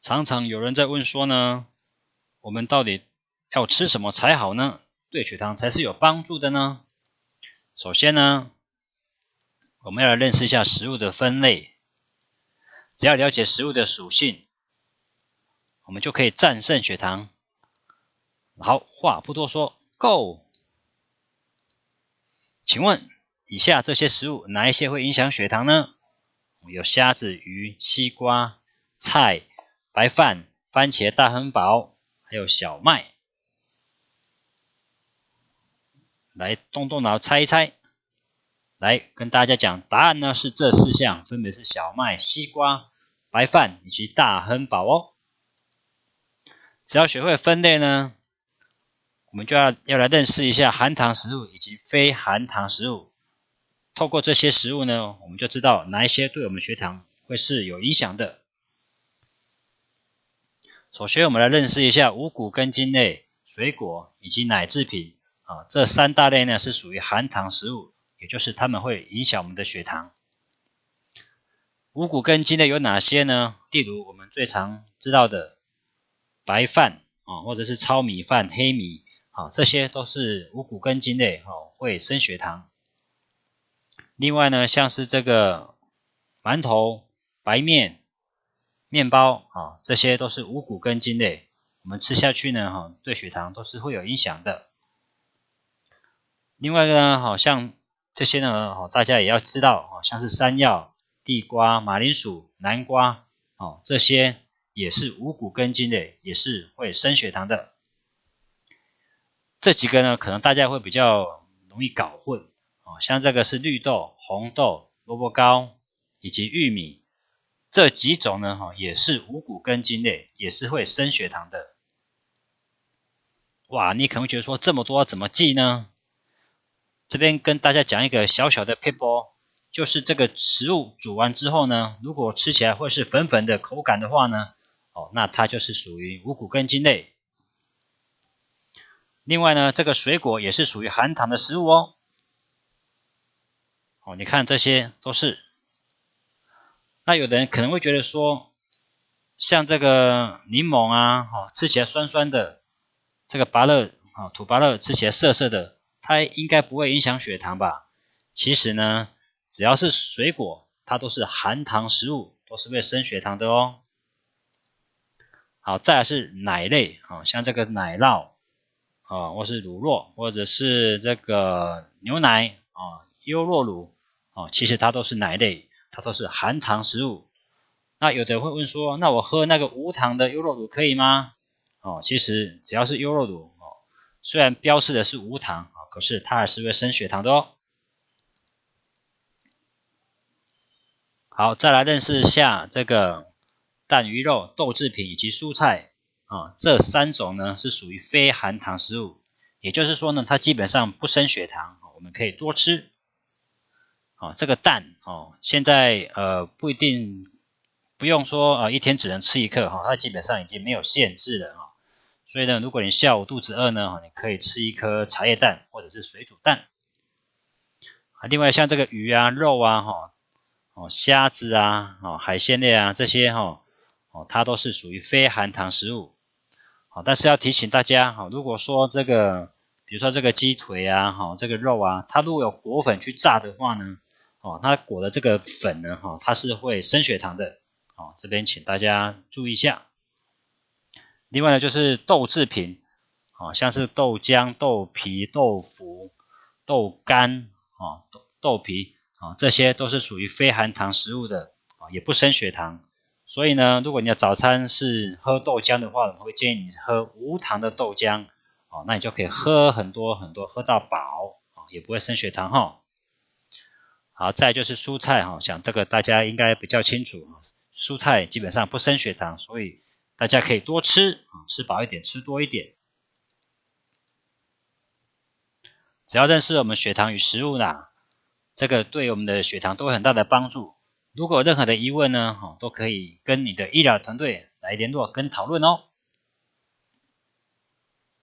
常常有人在问说呢，我们到底要吃什么才好呢？对血糖才是有帮助的呢？首先呢，我们要来认识一下食物的分类。只要了解食物的属性，我们就可以战胜血糖。好，话不多说，Go。请问以下这些食物哪一些会影响血糖呢？有虾子、鱼、西瓜、菜。白饭、番茄、大汉堡，还有小麦，来动动脑猜一猜。来跟大家讲，答案呢是这四项，分别是小麦、西瓜、白饭以及大汉堡哦。只要学会分类呢，我们就要要来认识一下含糖食物以及非含糖食物。透过这些食物呢，我们就知道哪一些对我们血糖会是有影响的。首先，我们来认识一下五谷根茎类、水果以及奶制品啊，这三大类呢是属于含糖食物，也就是它们会影响我们的血糖。五谷根茎类有哪些呢？例如我们最常知道的白饭啊，或者是糙米饭、黑米啊，这些都是五谷根茎类哦，会升血糖。另外呢，像是这个馒头、白面。面包啊，这些都是五谷根茎类，我们吃下去呢，哈，对血糖都是会有影响的。另外一个呢，好像这些呢，哦，大家也要知道，哦，像是山药、地瓜、马铃薯、南瓜，哦，这些也是五谷根茎类，也是会升血糖的。这几个呢，可能大家会比较容易搞混，哦，像这个是绿豆、红豆、萝卜糕以及玉米。这几种呢，哈，也是五谷根茎类，也是会升血糖的。哇，你可能觉得说这么多怎么记呢？这边跟大家讲一个小小的 p 撇步，就是这个食物煮完之后呢，如果吃起来会是粉粉的口感的话呢，哦，那它就是属于五谷根茎类。另外呢，这个水果也是属于含糖的食物哦。哦，你看这些都是。那有的人可能会觉得说，像这个柠檬啊，哈，吃起来酸酸的；这个芭乐啊，土芭乐吃起来涩涩的，它应该不会影响血糖吧？其实呢，只要是水果，它都是含糖食物，都是会升血糖的哦。好，再来是奶类啊，像这个奶酪啊，或是乳酪，或者是这个牛奶啊，优酪乳啊，其实它都是奶类。都是含糖食物，那有的人会问说，那我喝那个无糖的优酪乳可以吗？哦，其实只要是优酪乳哦，虽然标示的是无糖啊，可是它还是会升血糖的哦。好，再来认识下这个蛋、鱼肉、豆制品以及蔬菜啊，这三种呢是属于非含糖食物，也就是说呢，它基本上不升血糖，我们可以多吃。啊，这个蛋哦，现在呃不一定不用说啊，一天只能吃一克哈，它基本上已经没有限制了啊。所以呢，如果你下午肚子饿呢，你可以吃一颗茶叶蛋或者是水煮蛋。啊，另外像这个鱼啊、肉啊、哈哦虾子啊、哦海鲜类啊这些哈哦，它都是属于非含糖食物。好，但是要提醒大家哈，如果说这个比如说这个鸡腿啊，哈这个肉啊，它如果有裹粉去炸的话呢？哦，它裹的这个粉呢，哈，它是会升血糖的，哦，这边请大家注意一下。另外呢，就是豆制品，哦，像是豆浆、豆皮、豆腐、豆干，哦，豆豆皮，啊，这些都是属于非含糖食物的，啊，也不升血糖。所以呢，如果你的早餐是喝豆浆的话，我们会建议你喝无糖的豆浆，哦，那你就可以喝很多很多，喝到饱，啊，也不会升血糖哈。好，再就是蔬菜哈，想这个大家应该比较清楚蔬菜基本上不升血糖，所以大家可以多吃啊，吃饱一点，吃多一点。只要认识我们血糖与食物啦，这个对我们的血糖都有很大的帮助。如果有任何的疑问呢，哈，都可以跟你的医疗团队来联络跟讨论哦。